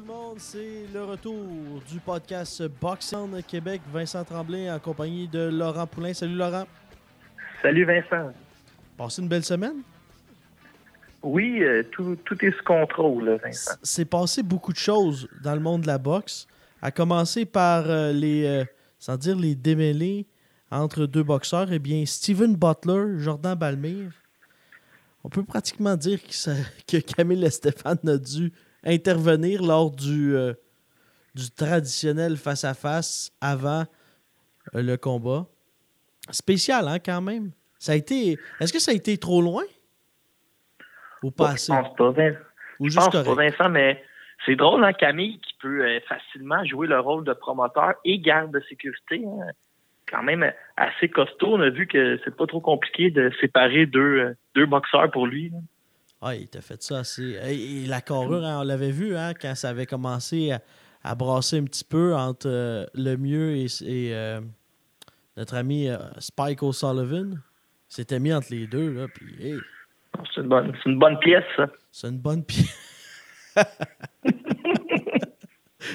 Le monde, c'est le retour du podcast Boxing Québec. Vincent Tremblay en compagnie de Laurent Poulain. Salut Laurent. Salut Vincent. Passé une belle semaine? Oui, euh, tout, tout est sous contrôle, Vincent. C'est passé beaucoup de choses dans le monde de la boxe. À commencer par euh, les, euh, sans dire les démêlés entre deux boxeurs, eh bien Steven Butler, Jordan Balmire. On peut pratiquement dire que, ça- que Camille Stéphane a dû intervenir lors du, euh, du traditionnel face-à-face avant euh, le combat. Spécial, hein, quand même. Ça a été. Est-ce que ça a été trop loin? Ou pas assez? Je pense pas, Vin- Ou je juste pense pas? Vincent, mais c'est drôle, hein, Camille, qui peut euh, facilement jouer le rôle de promoteur et garde de sécurité. hein. Quand même assez costaud. On a vu que c'est pas trop compliqué de séparer deux, deux boxeurs pour lui. là. Ah, il t'a fait ça assez. Et, et la carrure, hein, on l'avait vu hein, quand ça avait commencé à, à brasser un petit peu entre euh, le mieux et, et, euh, notre ami euh, Spike O'Sullivan. Il s'était mis entre les deux, là, puis hey, C'est une bonne, c'est une bonne pièce, ça. c'est une bonne pièce.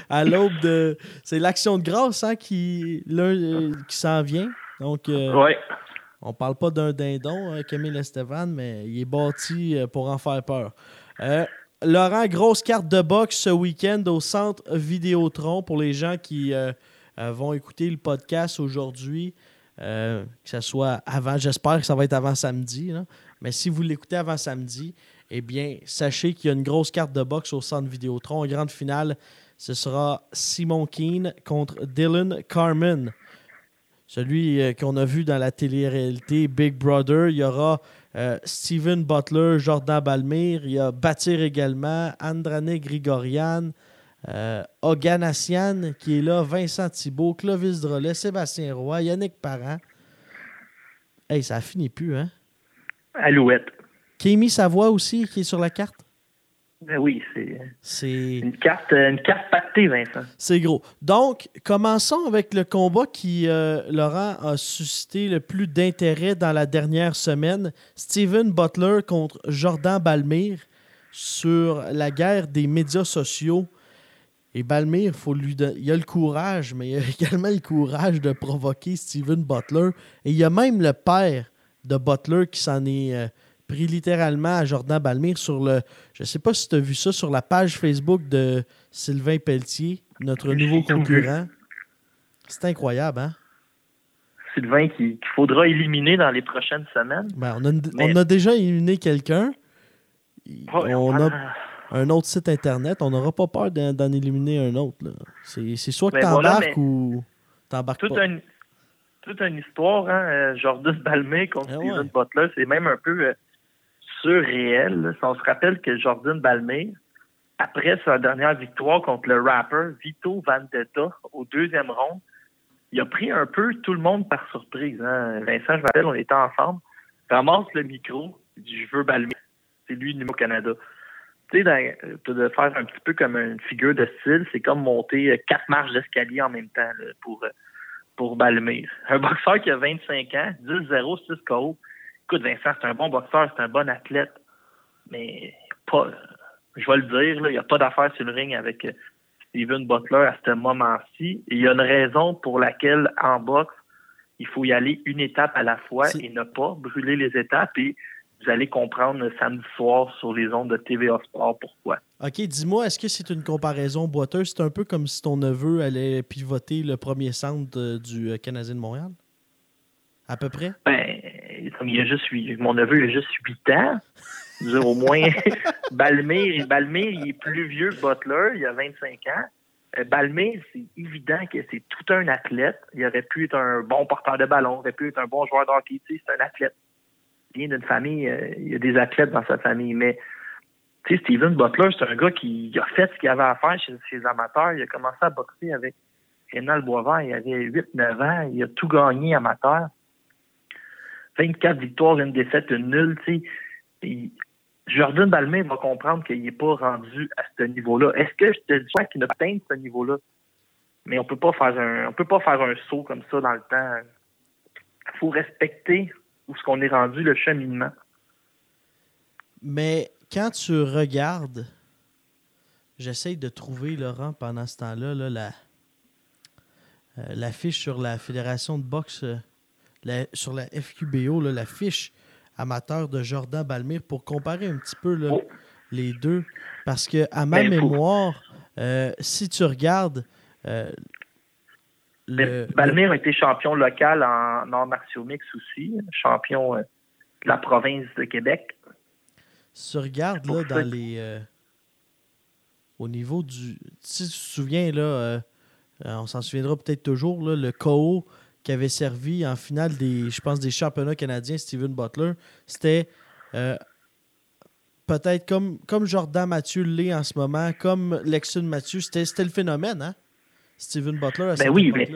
à l'aube de. C'est l'action de grâce hein, qui, l'un, euh, qui s'en vient. Donc, euh, Ouais. On parle pas d'un dindon, hein, Camille Estevan, mais il est bâti euh, pour en faire peur. Euh, Laurent, grosse carte de boxe ce week-end au centre Vidéotron pour les gens qui euh, vont écouter le podcast aujourd'hui. que ce soit avant, j'espère que ça va être avant samedi. Mais si vous l'écoutez avant samedi, eh bien, sachez qu'il y a une grosse carte de boxe au centre Vidéotron. En grande finale, ce sera Simon Keane contre Dylan Carmen. Celui euh, qu'on a vu dans la télé-réalité Big Brother. Il y aura euh, Steven Butler, Jordan Balmire. Il y a Batir également, Andrane Grigorian, euh, Oganassian qui est là, Vincent Thibault, Clovis Drolet, Sébastien Roy, Yannick Parent. Hey, ça finit plus, hein? Alouette. Kémy Savoie aussi qui est sur la carte? Ben oui, c'est C'est. une carte, euh, une carte pactée, Vincent. C'est gros. Donc, commençons avec le combat qui, euh, Laurent, a suscité le plus d'intérêt dans la dernière semaine. Steven Butler contre Jordan Balmire sur la guerre des médias sociaux. Et Balmire, faut lui don- il a le courage, mais il a également le courage de provoquer Steven Butler. Et il y a même le père de Butler qui s'en est euh, pris littéralement à Jordan Balmire sur le. Je sais pas si tu as vu ça sur la page Facebook de Sylvain Pelletier, notre nouveau concurrent. C'est incroyable, hein? Sylvain qui- qu'il faudra éliminer dans les prochaines semaines. Ben, on, a, Mais- on a déjà éliminé quelqu'un. Ouais, On a ah, un autre site internet. On n'aura pas peur d'en éliminer un autre. C'est soit que voilà, t'embarques ou t'embarques toute, pas. une, toute une histoire, hein, euh, Jordan Balmé contre Steven ouais. Butler, c'est même un peu euh, surréel. Si on se rappelle que Jordan Balmé, après sa dernière victoire contre le rapper Vito Vendetta au deuxième round, il a pris un peu tout le monde par surprise. Hein. Vincent, je me rappelle, on était ensemble, ramasse le micro, il dit « Je veux Balmé ». C'est lui numéro Canada. Tu sais, de faire un petit peu comme une figure de style, c'est comme monter euh, quatre marches d'escalier en même temps pour, euh, pour Balmire. Un boxeur qui a 25 ans, 10-0, 6 KO. Écoute, Vincent, c'est un bon boxeur, c'est un bon athlète, mais pas, je vais le dire, là, il n'y a pas d'affaire sur le ring avec euh, Steven Butler à ce moment-ci. Il y a une raison pour laquelle, en boxe, il faut y aller une étape à la fois et ne pas brûler les étapes. Et vous allez comprendre samedi soir sur les ondes de TVA Sport pourquoi. OK, dis-moi, est-ce que c'est une comparaison boiteuse? C'est un peu comme si ton neveu allait pivoter le premier centre euh, du euh, Canadien de Montréal? À peu près? Ben, comme il a juste mon neveu il a juste 8 ans. Dire, au moins, Balmire, Balmire, il est plus vieux que Butler, il a 25 ans. Euh, Balmé, c'est évident que c'est tout un athlète. Il aurait pu être un bon porteur de ballon, il aurait pu être un bon joueur d'hockey. C'est un athlète. Il vient d'une famille, euh, il y a des athlètes dans sa famille. Mais tu sais, Steven Butler, c'est un gars qui a fait ce qu'il avait à faire chez, les amateurs. Il a commencé à boxer avec Rénal Boisvert. Il avait 8-9 ans. Il a tout gagné amateur. 24 victoires, une défaite, une nulle. Jordan Balmain va comprendre qu'il n'est pas rendu à ce niveau-là. Est-ce que je te dis qu'il n'a pas atteint ce niveau-là? Mais on peut pas faire un on peut pas faire un saut comme ça dans le temps. Il faut respecter où ce qu'on est rendu, le cheminement. Mais quand tu regardes, j'essaye de trouver, Laurent, pendant ce temps-là, euh, la fiche sur la Fédération de boxe, sur la FQBO, la fiche amateur de Jordan Balmire pour comparer un petit peu oh. les deux. Parce que, à ma ben, mémoire, euh, si tu regardes. Euh, ben, Balmire a été champion local en Nord martiaux mix aussi, champion euh, de la province de Québec. Si tu regardes là, dans les. au niveau du. Si tu te souviens, là, on s'en souviendra peut-être toujours, là, le KO qui avait servi en finale des, je pense, des championnats canadiens, Steven Butler, c'était euh, peut-être comme, comme Jordan Mathieu l'est en ce moment, comme Lexon Mathieu, c'était le phénomène, hein? Steven Butler à ben oui, mais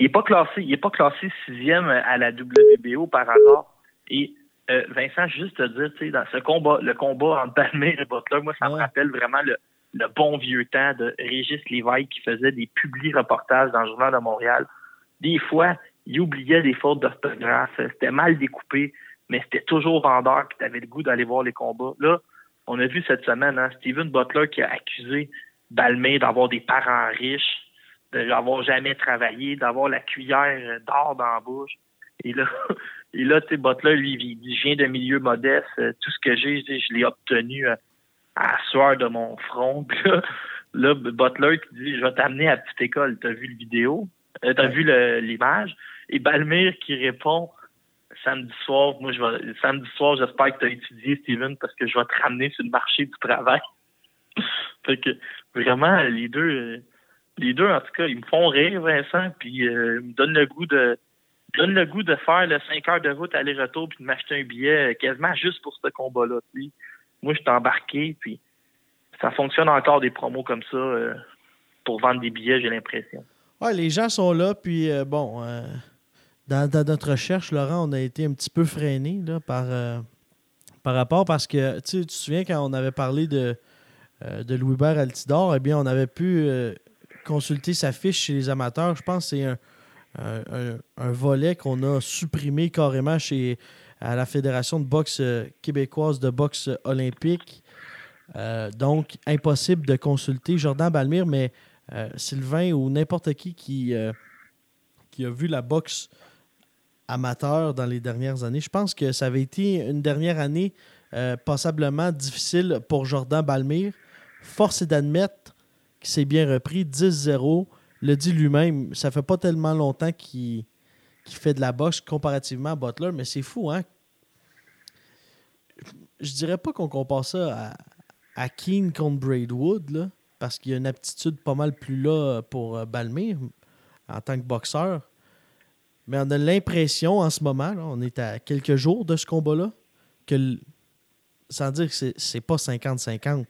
il n'est pas classé, il est pas classé sixième à la WBO par hasard. Et euh, Vincent, juste te dire, tu sais, dans ce combat, le combat entre Balmer et Butler, moi, ça me rappelle vraiment le, le, bon vieux temps de Régis Lévesque qui faisait des publics reportages dans le Journal de Montréal des fois, il oubliait des fautes d'orthographe, c'était mal découpé, mais c'était toujours vendeur, puis tu avais le goût d'aller voir les combats. Là, on a vu cette semaine hein, Steven Butler qui a accusé Balmain d'avoir des parents riches, de n'avoir jamais travaillé, d'avoir la cuillère d'or dans la bouche. Et là, et là, Butler, lui, il vient de milieu modeste. Tout ce que j'ai, je l'ai obtenu à, la sueur de mon front. là, Butler qui dit, je vais t'amener à la petite école. T'as vu le vidéo? Euh, t'as vu l'image? Et Balmire qui répond samedi soir, moi je vais samedi soir, j'espère que tu as étudié, Steven, parce que je vais te ramener sur le marché du travail. fait que vraiment, les deux euh, les deux, en tout cas, ils me font rire, Vincent, puis euh, ils me donnent le goût de donnent le goût de faire le 5 heures de route aller-retour puis de m'acheter un billet quasiment juste pour ce combat-là. Moi, je suis embarqué, puis ça fonctionne encore des promos comme ça pour vendre des billets, j'ai l'impression les gens sont là, puis euh, bon, euh, dans, notre recherche, Laurent, on a été un petit peu freiné par, euh, par rapport parce que tu te souviens quand on avait parlé de, de Louis-Hubert Altidor, eh bien, on avait pu consulter sa fiche chez les amateurs. Je pense que c'est un, volet qu'on a supprimé carrément chez à la Fédération de boxe québécoise de boxe olympique. donc, impossible de consulter Jordan Balmire, mais euh, Sylvain ou n'importe qui qui, euh, qui a vu la boxe amateur dans les dernières années, je pense que ça avait été une dernière année euh, passablement difficile pour Jordan Balmire. Force est d'admettre qu'il s'est bien repris, 10-0. Le dit lui-même, ça fait pas tellement longtemps qu'il fait de la boxe comparativement à Butler, mais c'est fou, hein? Je dirais pas qu'on compare ça à, à Keane contre Braidwood, là parce qu'il y a une aptitude pas mal plus là pour euh, Balmire en tant que boxeur. Mais on a l'impression en ce moment, on est à quelques jours de ce combat-là, que sans dire que c'est pas 50-50,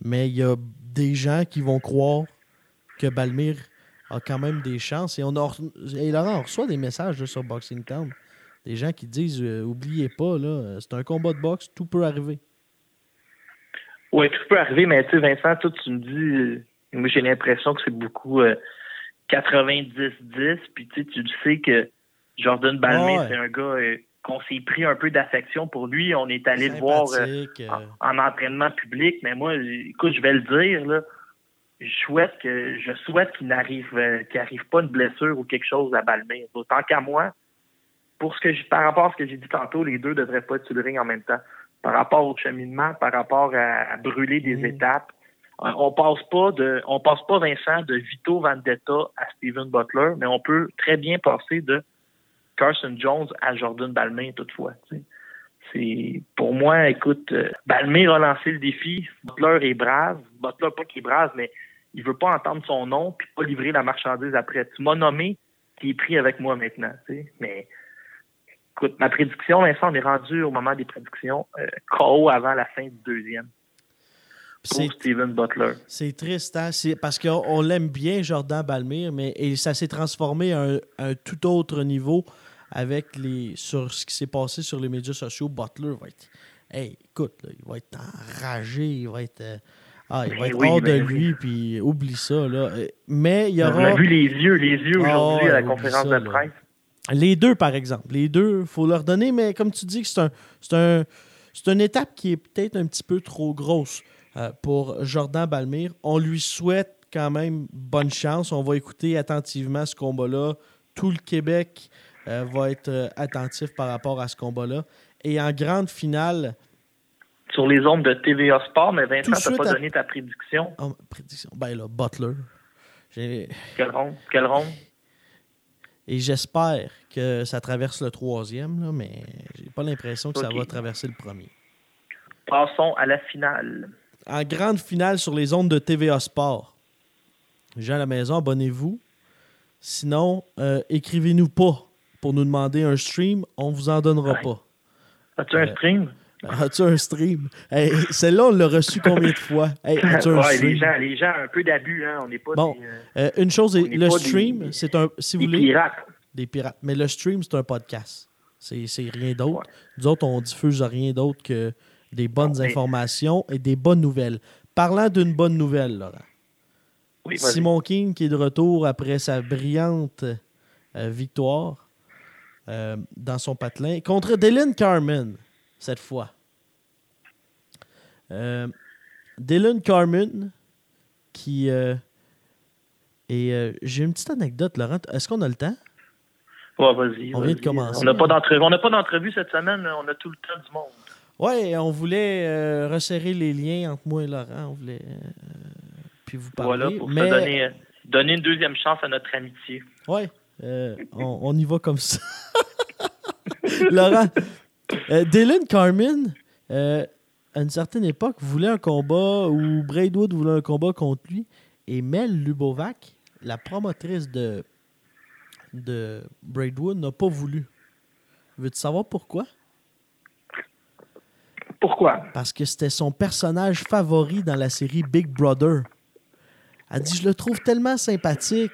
mais il y a des gens qui vont croire que Balmire a quand même des chances. Et, on et Laurent, on reçoit des messages sur Boxing Town. Des gens qui disent euh, Oubliez pas, c'est un combat de boxe, tout peut arriver. Oui, tout peut arriver, mais tu sais, Vincent, toi, tu me dis, euh, moi, j'ai l'impression que c'est beaucoup 90-10, euh, puis tu sais, tu sais que Jordan Balmain, c'est un gars euh, qu'on s'est pris un peu d'affection pour lui. On est allé le voir en, entraînement public, mais moi, écoute, je vais le dire, là, je souhaite que je souhaite qu'il n'arrive qu'il arrive pas une blessure ou quelque chose à Balmain. Autant qu'à moi, pour ce que par rapport à ce que j'ai dit tantôt, les deux devraient pas être sur le ring en même temps par rapport au cheminement, par rapport à, brûler des mm. étapes. Euh, on passe pas de, on passe pas Vincent de Vito Vendetta à Steven Butler, mais on peut très bien passer de Carson Jones à Jordan Balmain toutefois. C'est pour moi, écoute, euh, Balmain a lancé le défi. Butler est brave. Butler pas qu'il est brave, mais il veut pas entendre son nom puis pas livrer la marchandise après. Tu m'as nommé, tu es pris avec moi maintenant. Mais écoute, ma prédiction, Vincent, on est rendu au moment des prédictions. Euh, KO avant la fin du deuxième. C'est Steven Butler. C'est triste, hein? parce qu'on l'aime bien, Jordan Balmire, mais et ça s'est transformé à un, tout autre niveau avec les sur ce qui s'est passé sur les médias sociaux. Butler va être. Hey, écoute, il va être enragé, il va être. Euh, ah, il va être hors de ben lui, puis oublie ça. Là. Mais il y aura. On a vu les yeux, les yeux aujourd'hui ah, à la conférence de presse. Les deux, par exemple. Les deux, il faut leur donner, mais comme tu dis, c'est un, un, une étape qui est peut-être un petit peu trop grosse euh, pour Jordan Balmire. On lui souhaite quand même bonne chance. On va écouter attentivement ce combat-là. Tout le Québec euh, va être euh, attentif par rapport à ce combat-là. Et en grande finale, sur les ondes de TVA Sport, mais Vincent, tu n'as pas donné ta prédiction. Oh, prédiction. Ben là, Butler. Quelle ronde? Quelle ronde? Et j'espère que ça traverse le troisième, là, mais j'ai pas l'impression que ça va traverser le premier. Passons à la finale. En grande finale sur les ondes de TVA Sport. Gens à la maison, abonnez-vous. Sinon, euh, écrivez-nous pas pour nous demander un stream. On vous en donnera pas. As-tu un euh, stream? As-tu un stream? Celle-là, on l'a reçu combien de fois? Hey, Les, gens, les gens, un peu d'abus, hein? On n'est pas bon, euh, une chose, le stream, c'est un. Si vous des pirates. Des pirates. Mais le stream, c'est un podcast. C'est rien d'autre. Nous autres, on diffuse rien d'autre que des bonnes informations et des bonnes nouvelles. Parlant d'une bonne nouvelle, Laurent. Simon King qui est de retour après sa brillante euh, victoire euh, dans son patelin contre Dylan Carmen cette fois. Euh, Dylan Carmen, qui euh, et euh, j'ai une petite anecdote, Laurent. Est-ce qu'on a le temps? Ouais, vas-y. On vient de commencer. On n'a pas d'entrevue. Cette semaine. On a tout le temps du monde. Oui, on voulait resserrer les liens entre moi et Laurent. On voulait puis vous parler. Voilà, pour donner, donner, une deuxième chance à notre amitié. Oui, on, on, y va comme ça. Laurent, euh, Dylan Carmen, euh, à une certaine époque, voulait un combat, ou Braidwood voulait un combat contre lui, et Mel Lubovac, la promotrice de, de Braidwood, n'a pas voulu. Veux-tu savoir pourquoi? Pourquoi? Parce que c'était son personnage favori dans la série Big Brother. Elle dit Je le trouve tellement sympathique.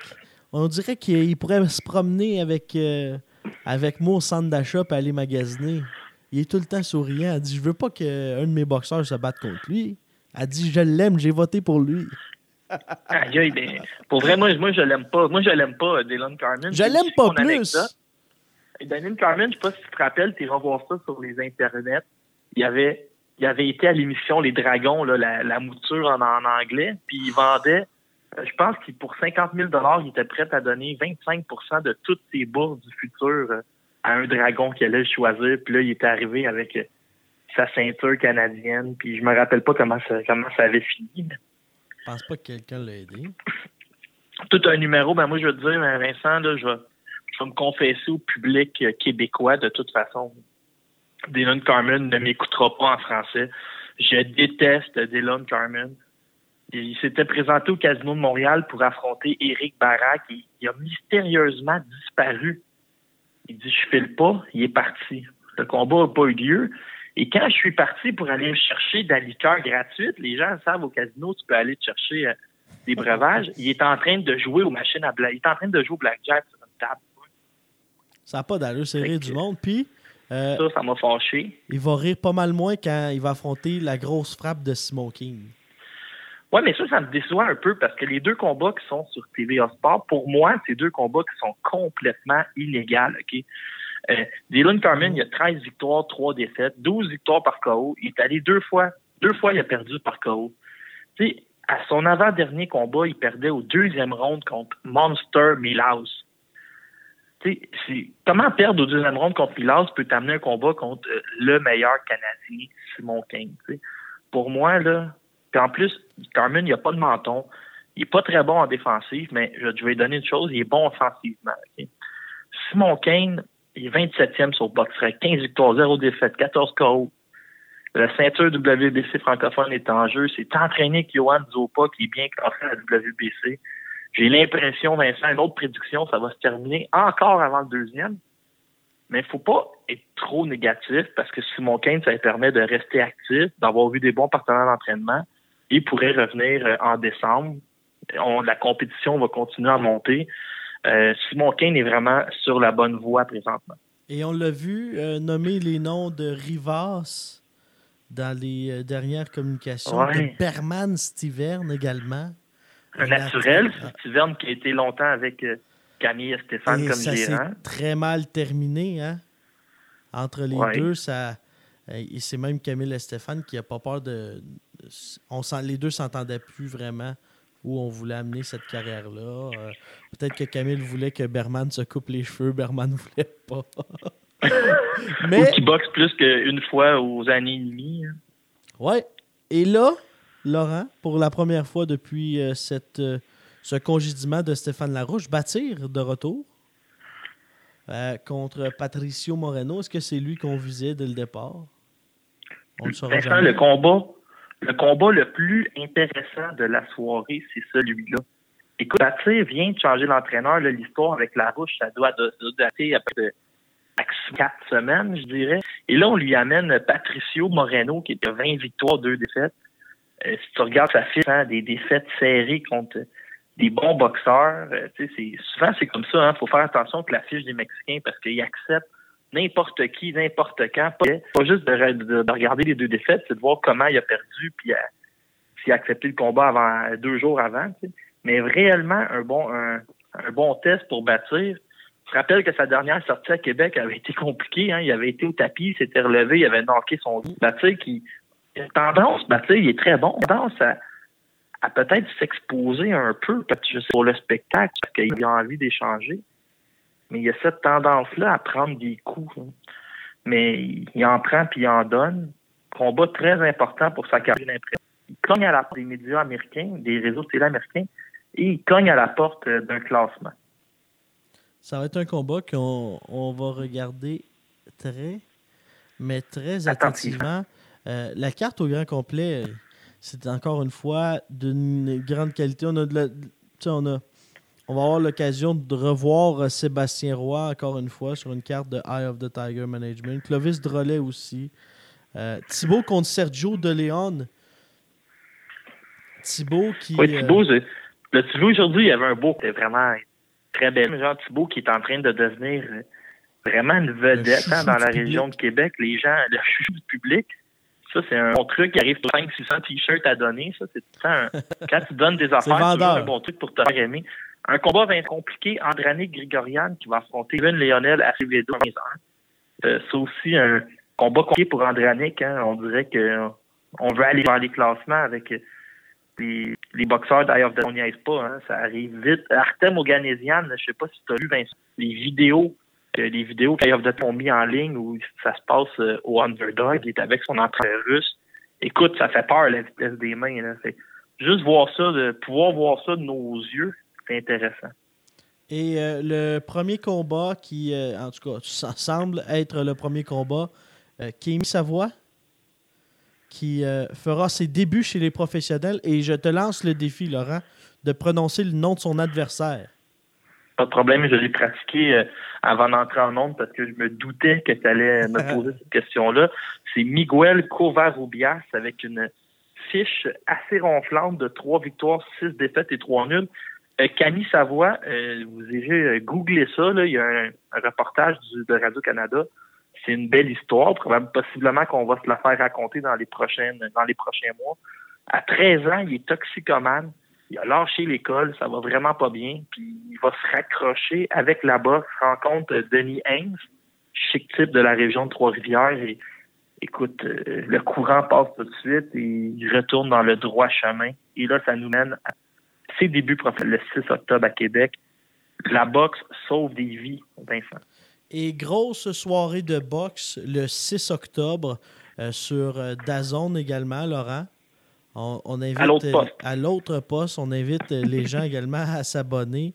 On dirait qu'il pourrait se promener avec, euh, avec moi au centre d'achat et aller magasiner. Il est tout le temps souriant. Elle dit Je veux pas qu'un de mes boxeurs se batte contre lui. Elle dit Je l'aime, j'ai voté pour lui. Aïe, ben, pour vrai, moi, moi je l'aime pas. Moi, je l'aime pas, Dylan Carmen. Je l'aime pas plus. Dylan Carmen, je sais pas si tu te rappelles, tu iras voir ça sur les internets. Il avait, il avait été à l'émission Les Dragons, là, la, mouture en, anglais, puis il vendait, euh, je pense que pour 50 000 il était prêt à donner 25% de toutes ses bourses du futur euh, à un dragon qu'il allait choisir. Puis là, il était arrivé avec sa ceinture canadienne. Puis je me rappelle pas comment ça, comment ça avait fini. Je pense pas que quelqu'un l'a aidé. Tout un numéro, ben moi je veux te dire, Vincent, là, je, vais, je vais me confesser au public québécois de toute façon. Dylan Carmen ne m'écoutera pas en français. Je déteste Dylan Carmen. Il s'était présenté au Casino de Montréal pour affronter Éric Barak et il a mystérieusement disparu il dit, je file pas. Il est parti. Le combat n'a pas eu lieu. Et quand je suis parti pour aller chercher de la liqueur gratuite, les gens savent au casino, tu peux aller chercher euh, des breuvages. Il est en train de jouer aux machines à black. Il est en train de jouer au blackjack sur une table. Ça n'a pas d'allure, c'est rire du monde. Puis. Euh, ça, ça m'a fâché. Il va rire pas mal moins quand il va affronter la grosse frappe de Smoking. Oui, mais ça, ça me déçoit un peu parce que les deux combats qui sont sur TVA Sport, pour moi, c'est deux combats qui sont complètement illégaux. OK? Euh, Dylan Carmen, il a 13 victoires, 3 défaites, 12 victoires par KO. Il est allé deux fois, deux fois, il a perdu par KO. Tu sais, à son avant-dernier combat, il perdait au deuxième round contre Monster Milhouse. Comment perdre au deuxième round contre Milhouse peut t'amener un combat contre euh, le meilleur Canadien, Simon King. Pour moi, là, puis en plus, Carmen, il a pas de menton. Il est pas très bon en défensive, mais je, vais lui donner une chose, il est bon offensivement. Simon Kane, il est 27e sur box 15 victoires, 0 défaites, 14 KO. La ceinture WBC francophone est en jeu. C'est entraîné avec Johan Zopa, qui est bien classé à la WBC. J'ai l'impression, Vincent, une autre prédiction, ça va se terminer encore avant le deuxième. Mais il faut pas être trop négatif parce que Simon Kane, ça lui permet de rester actif, d'avoir vu des bons partenaires d'entraînement. Il pourrait revenir euh, en décembre. On, la compétition va continuer à monter. Euh, Simon Kane est vraiment sur la bonne voie présentement. Et on l'a vu euh, nommer les noms de Rivas dans les dernières communications, de Berman Stiverne également. Un naturel, Stiverne qui a été longtemps avec Camille et Stéphane comme ça gérant. très mal terminé, hein? Entre les deux, ça. C'est même Camille et Stéphane qui n'a pas peur de. On sent, les deux s'entendaient plus vraiment où on voulait amener cette carrière-là. Euh, peut-être que Camille voulait que Berman se coupe les cheveux, Berman ne voulait pas. Mais... Ou qu'il boxe plus qu'une fois aux années et demie. Hein. Ouais. Et là, Laurent, pour la première fois depuis euh, cette euh, ce congédiement de Stéphane Larouche. Bâtir de retour contre Patricio Moreno. Est-ce que c'est lui qu'on visait dès le départ? On le le combat, le combat le plus intéressant de la soirée, c'est celui-là. Écoute, Bâtir vient de changer l'entraîneur. L'histoire avec Larouche, ça doit dater à peu de quatre semaines, je dirais. Et là, on lui amène Patricio Moreno, qui était 20 victoires, 2 défaites. Euh, si tu regardes sa fiche, hein, des défaites serrées contre des bons boxeurs. Euh, souvent, c'est comme ça. Il hein. faut faire attention avec la fiche des Mexicains parce qu'ils acceptent n'importe qui, n'importe quand. Pas, juste de, regarder les deux défaites, c'est de voir comment il a perdu puis euh, s'il a accepté le combat avant deux jours avant. Mais réellement, un bon, un, bon test pour bâtir. Je rappelle que sa dernière sortie à Québec avait été compliquée. Hein. Il avait été au tapis, il s'était relevé, il avait knocké son dos. Bâtir qui tendance, Bâtir, il est très bon. Tendance à à peut-être s'exposer un peu, peut-être pour le spectacle, parce qu'il a envie d'échanger. Mais il y a cette tendance-là à prendre des coups. Hein. Mais il en prend puis il en donne. Combat très important pour sa carrière. Il cogne à la porte des médias américains, des réseaux télé américains, et il cogne à la porte d'un classement. Ça va être un combat qu'on on va regarder très, mais très attentivement. Euh, la carte au grand complet, c'est encore une fois d'une grande qualité. On a de on a on va avoir l'occasion de revoir euh, Sébastien Roy encore une fois sur une carte de Eye of the Tiger Management. Clovis Drolet aussi. Euh, Thibaut contre Sergio De Leon. Thibaut qui. Oui, euh, Thibaut, le Thibaut aujourd'hui, il y avait un beau, c'était vraiment très belle. Genre Thibaut qui est en train de devenir vraiment une vedette hein, dans la région de Québec. Les gens, le chouchou du public. Ça, c'est un bon truc qui arrive 500-600 t-shirts à donner. Ça, c'est un... Quand tu donnes des affaires, c'est un bon truc pour te faire aimer. Un combat va être compliqué. Andranik Grigorian qui va affronter Steven Lionel à Rivedo euh, C'est aussi un combat compliqué pour Andranik. Hein. On dirait que on veut aller dans les classements avec les, boxeurs d'ailleurs on n'y arrive pas. Hein. Ça arrive vite. Artem Oganesian, je sais pas si tu as vu Vincent, les vidéos les vidéos qu'Ayof ont mis en ligne où ça se passe euh, au underdog, il est avec son entraîneur russe. Écoute, ça fait peur la vitesse des mains. Là. Juste voir ça, de pouvoir voir ça de nos yeux, c'est intéressant. Et euh, le premier combat qui, euh, en tout cas, semble être le premier combat, Kémy Savoie, qui fera ses débuts chez les professionnels. Et je te lance le défi, Laurent, de prononcer le nom de son adversaire. Pas de problème, je l'ai pratiqué euh, avant d'entrer en nombre parce que je me doutais que tu allais me poser cette question-là. C'est Miguel Covarrubias avec une fiche assez ronflante de trois victoires, six défaites et trois nuls. Euh, Camille Savoie, euh, vous avez googlé ça, là, il y a un, reportage de Radio-Canada. C'est une belle histoire, probablement, possiblement qu'on va se la faire raconter dans les prochaines, dans les prochains mois. À 13 ans, il est toxicomane. Il a lâché l'école, ça va vraiment pas bien, puis il va se raccrocher avec la boxe, rencontre Denis Haynes, chic type de la région de Trois-Rivières, et écoute, euh, le courant passe tout de suite et il retourne dans le droit chemin. Et là, ça nous mène à ses débuts professionnels le 6 octobre à Québec. La boxe sauve des vies, Vincent. Et grosse soirée de boxe le 6 octobre euh, sur euh, Dazone également, Laurent. On, invite à l'autre poste. on invite euh, les gens également à s'abonner.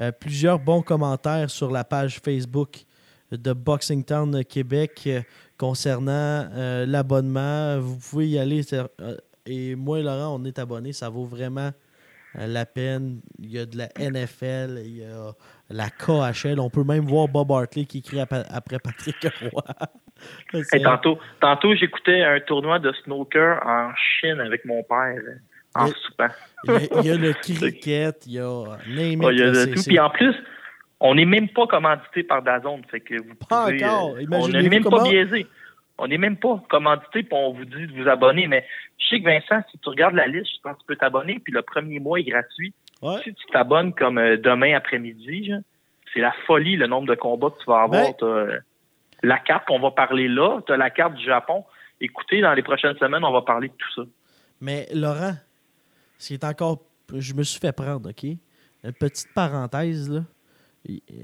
Euh, plusieurs bons commentaires sur la page Facebook de Boxing Town Québec concernant l'abonnement. Vous pouvez y aller. Et moi et Laurent, on est abonnés. Ça vaut vraiment la peine. Il y a de la NFL, il y a la KHL. On peut même voir Bob Hartley qui écrit après Patrick Roy. tantôt, tantôt j'écoutais un tournoi de snooker en Chine avec mon père en soupant. Il y, a, le cricket, il y a name il y a tout. Puis en plus, on n'est même pas commandité par Dazone. Fait que vous pas encore. Euh, on n'est même pas biaisé. On n'est même pas commandité pour on vous dit de vous abonner. Mais je sais que Vincent, si tu regardes la liste, je pense que tu peux t'abonner, puis le premier mois est gratuit. Si tu t'abonnes comme euh, demain après-midi, c'est la folie le nombre de combats que tu vas avoir. Euh, la carte qu'on va parler là, tu as la carte du Japon. Écoutez, dans les prochaines semaines, on va parler de tout ça. Mais Laurent, c'est encore. Je me suis fait prendre, OK? Une petite parenthèse, là.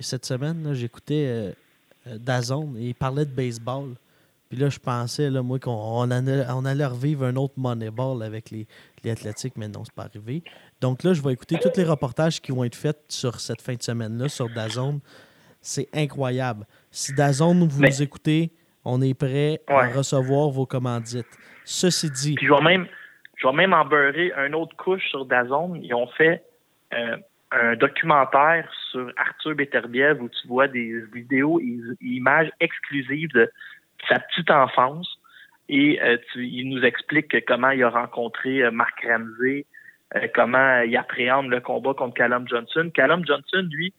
Cette semaine, j'écoutais euh, Dazone et il parlait de baseball. Puis là, je pensais, là, moi, qu'on allait, on allait revivre un autre Moneyball avec les, les athlétiques, mais non, c'est pas arrivé. Donc là, je vais écouter tous les reportages qui vont être faits sur cette fin de semaine-là, sur Dazone. C'est incroyable. Si Dazone, vous écoutez, on est prêt à recevoir vos commandites. Ceci dit. Puis je vais même, je vais même en beurrer une autre couche sur Dazone. Ils ont fait euh, un documentaire sur Arthur Beterbiev où tu vois des vidéos et images exclusives de sa petite enfance. Et euh, il nous explique comment il a rencontré euh, Mark Ramsey, euh, comment il appréhende le combat contre Callum Johnson. Callum Johnson, lui,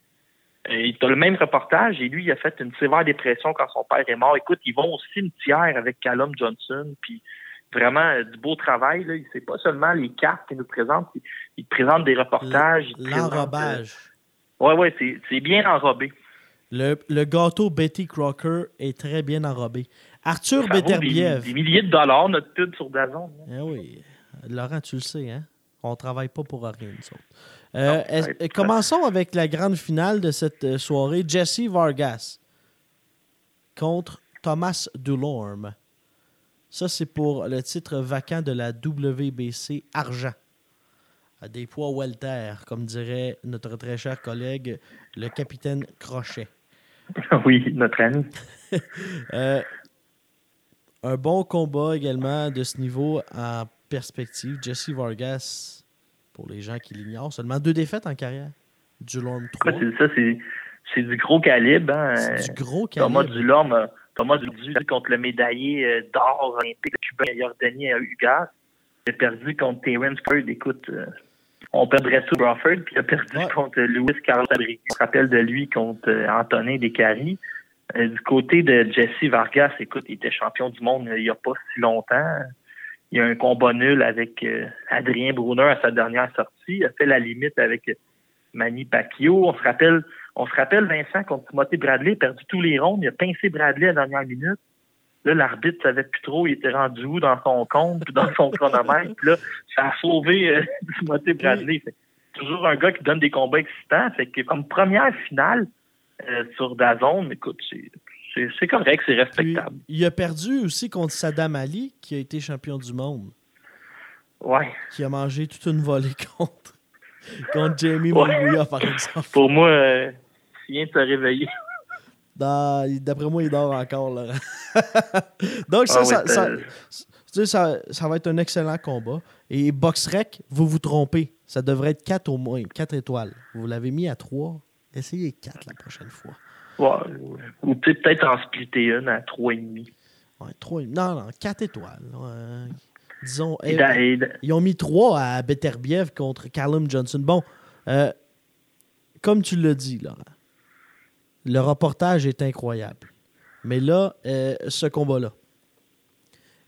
il a le même reportage et lui, il a fait une sévère dépression quand son père est mort. Écoute, ils vont au cimetière avec Callum Johnson, puis vraiment du beau travail. Là. C'est pas seulement les cartes qu'il nous présente, il, présente des reportages. L'enrobage. Oui, oui, c'est bien enrobé. Le, le, gâteau Betty Crocker est très bien enrobé. Arthur Beterbiev. Des, milliers de dollars, notre pub sur Dazon. Eh oui. Laurent, tu le sais, hein? On ne travaille pas pour rien, nous euh, commençons avec la grande finale de cette euh, soirée. Jesse Vargas contre Thomas Dulorme. Ça, c'est pour le titre vacant de la WBC Argent. À des poids welter, comme dirait notre très cher collègue, le capitaine Crochet. Oui, notre ami. Euh, un bon combat également de ce niveau en perspective. Jesse Vargas, pour les gens qui l'ignorent, seulement deux défaites en carrière. Dulorme 3. c'est ça, c'est du gros calibre. Hein. C'est du gros calibre. Thomas Dulorme, Thomas Dulorme contre le médaillé euh, d'or olympique cubain Jordanien à Ugas. Il a perdu contre Terence Ford. Écoute, euh, on perdrait tout Crawford, puis il a perdu contre Luis Carlos Abreu. On se rappelle de lui contre euh, Antonin Descaries. Euh, du côté de Jesse Vargas, écoute, il était champion du monde il n'y a pas si longtemps. Il y a un combat nul avec euh, Adrien Brunner à sa dernière sortie. Il a fait la limite avec Manny Pacquiao. On se rappelle, on se rappelle Vincent contre Timothée Bradley, il a perdu tous les ronds. Il a pincé Bradley à la dernière minute. Là, l'arbitre savait plus trop, il était rendu où dans son compte, dans son chronomètre. Puis là, ça a sauvé euh, Timothée Bradley. C'est toujours un gars qui donne des combats excitants. Fait que comme première finale euh, sur Dazone, écoute, c'est correct, c'est respectable. il a perdu aussi contre Saddam Ali, qui a été champion du monde. Ouais. Qui a mangé toute une volée contre, contre Jamie ouais. par exemple. Pour moi, euh, vient de se réveiller. D'après moi, il dort encore. Là. Donc, ça, ah ça, ça, ça, va être un excellent combat. Et Boxrec, vous vous trompez. Ça devrait être 4 au moins, 4 étoiles. Vous l'avez mis à 3. Essayez 4 la prochaine fois. Ouais, ou peut-être en splitter une à 3,5. Ouais, 3, non, non, 4 étoiles. disons, eh, ils ont mis 3 à Beterbiev contre Callum Johnson. Bon, euh, comme tu l'as dit, Laurent, le reportage est incroyable. Mais là, euh, ce combat-là,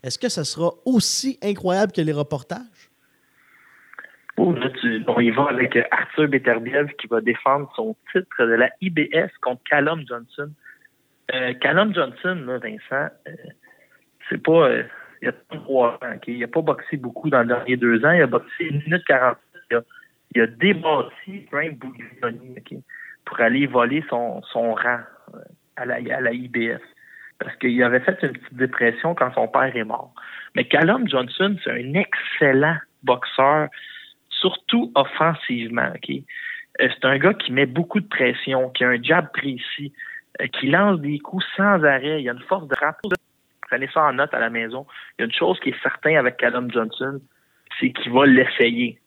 est-ce que ça sera aussi incroyable que les reportages? Oh, on y va avec Arthur Beterbiev qui va défendre son titre de la IBS contre Callum Johnson. Euh, Callum Johnson, Vincent, euh, c'est pas. il a 33 ans, Il n'a pas boxé beaucoup dans les derniers deux ans. Il a boxé 1 minute 46. Il a, il a débattu pour aller voler son, son rang euh, à la, à la IBS. Parce qu'il avait fait une petite dépression quand son père est mort. Mais Callum Johnson, c'est un excellent boxeur, surtout offensivement. Euh, c'est un gars qui met beaucoup de pression, qui a un jab précis, euh, qui lance des coups sans arrêt. Il a une force de frappe. Prenez ça en note à la maison. Il y a une chose qui est certaine avec Callum Johnson, c'est qu'il va l'essayer.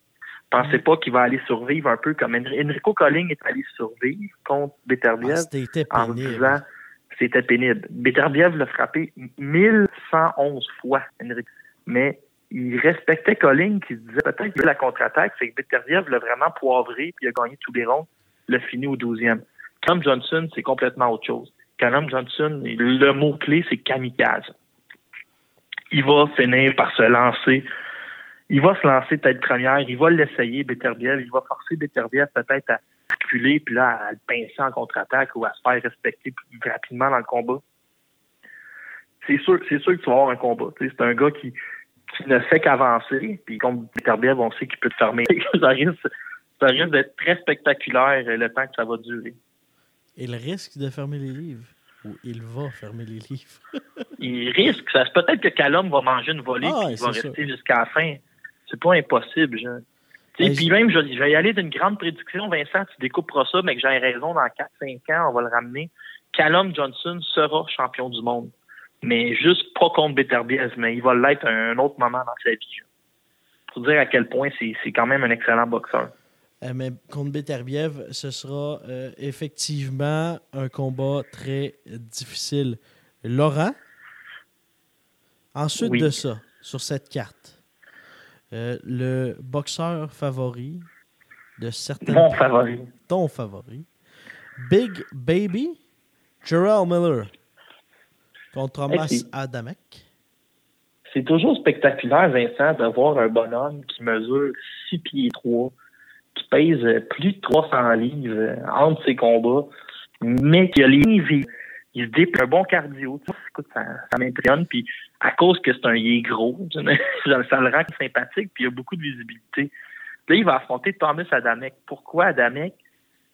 Pensez pas qu'il va aller survivre un peu comme Enrico Colling est allé survivre contre Beterbiev ah, en disant c'était pénible. Beterbiev l'a frappé 1111 fois, Enrico. Mais il respectait Colling qui disait peut-être que la contre-attaque, c'est que Beterbiev l'a vraiment poivré puis il a gagné tous les ronds, l'a fini au 12e. Callum Johnson, c'est complètement autre chose. Callum Johnson, le mot-clé, c'est kamikaze. Il va finir par se lancer. Il va se lancer tête première. Il va l'essayer, Beterbiev. Il va forcer Beterbiev peut-être à reculer, puis là, à le pincer en contre-attaque ou à se faire respecter plus rapidement dans le combat. C'est sûr, c'est sûr que tu vas avoir un combat. C'est un gars qui, qui ne fait qu'avancer. Puis contre Beterbiev, on sait qu'il peut te fermer. ça risque, ça risque d'être très spectaculaire le temps que ça va durer. Il risque de fermer les livres ou il va fermer les livres? il risque. Peut-être que Callum va manger une volée et il va rester jusqu'à la fin. C'est pas impossible. Je... Puis même, je, vais y aller d'une grande prédiction. Vincent, tu découperas ça, mais que j'ai raison, dans 4-5 ans, on va le ramener. Callum Johnson sera champion du monde. Mais juste pas contre Beterbiev, mais il va l'être à un autre moment dans sa vie. Pour dire à quel point c'est quand même un excellent boxeur. Euh, mais contre Beterbiev, ce sera euh, effectivement un combat très difficile. Laurent, ensuite de ça, sur cette carte, euh, le boxeur favori de certains. Mon favori. Ton favori. Big Baby, Gerald Miller contre Thomas Adamek. C'est toujours spectaculaire, Vincent, d'avoir un bonhomme qui mesure 6 pieds 3 qui pèse plus de 300 livres euh, entre ses combats, mais qui a les il se déplace un bon cardio. Écoute, ça, ça m'impressionne. Puis à cause que c'est un il est gros, ça le rend sympathique, puis il a beaucoup de visibilité. Là, il va affronter Thomas Adamek. Pourquoi Adamek?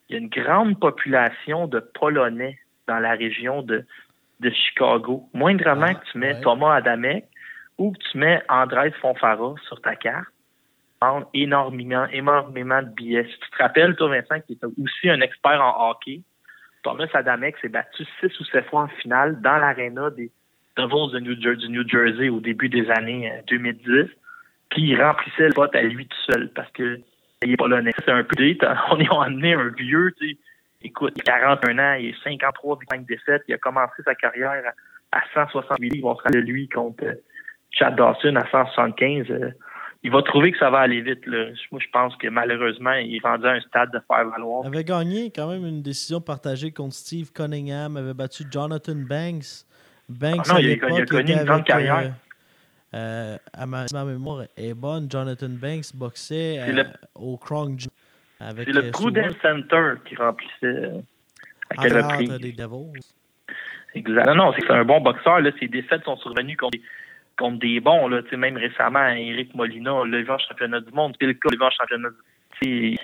Il y a une grande population de Polonais dans la région de, de Chicago. Moindrement ah, que tu mets Thomas Adamek ou que tu mets Andrés Fonfara sur ta carte, énormément, énormément de billets. Si tu te rappelles, toi, Vincent, qui est aussi un expert en hockey, Thomas Adamek s'est battu six ou sept fois en finale dans l'aréna des Devils de New Jersey, du New Jersey au début des années 2010. Euh, puis il remplissait le vote à lui tout seul parce que il est polonais. C'est un peu on est emmené un vieux, tu sais. Écoute, il a 41 ans, il est 53 5 défaites, il a commencé sa carrière à, 168 livres. On sera de lui contre euh, Chad Dawson à 175 il va trouver que ça va aller vite. Là. Moi, je pense que malheureusement, il est rendu à un stade de faire valoir. Il avait gagné quand même une décision partagée contre Steve Cunningham, avait battu Jonathan Banks. Banks ah non, il, a, connu une grande carrière. Euh, euh, à ma, mémoire est bonne, Jonathan Banks boxait euh, le, au Krong C'est le Prudence Center qui remplissait à quelle reprise. des Devils. Exact. Non, non, c'est un bon boxeur. Là. Ses défaites sont survenues contre contre des bons. Là, même récemment, Eric Molina en championnat du monde. Le cas championnat du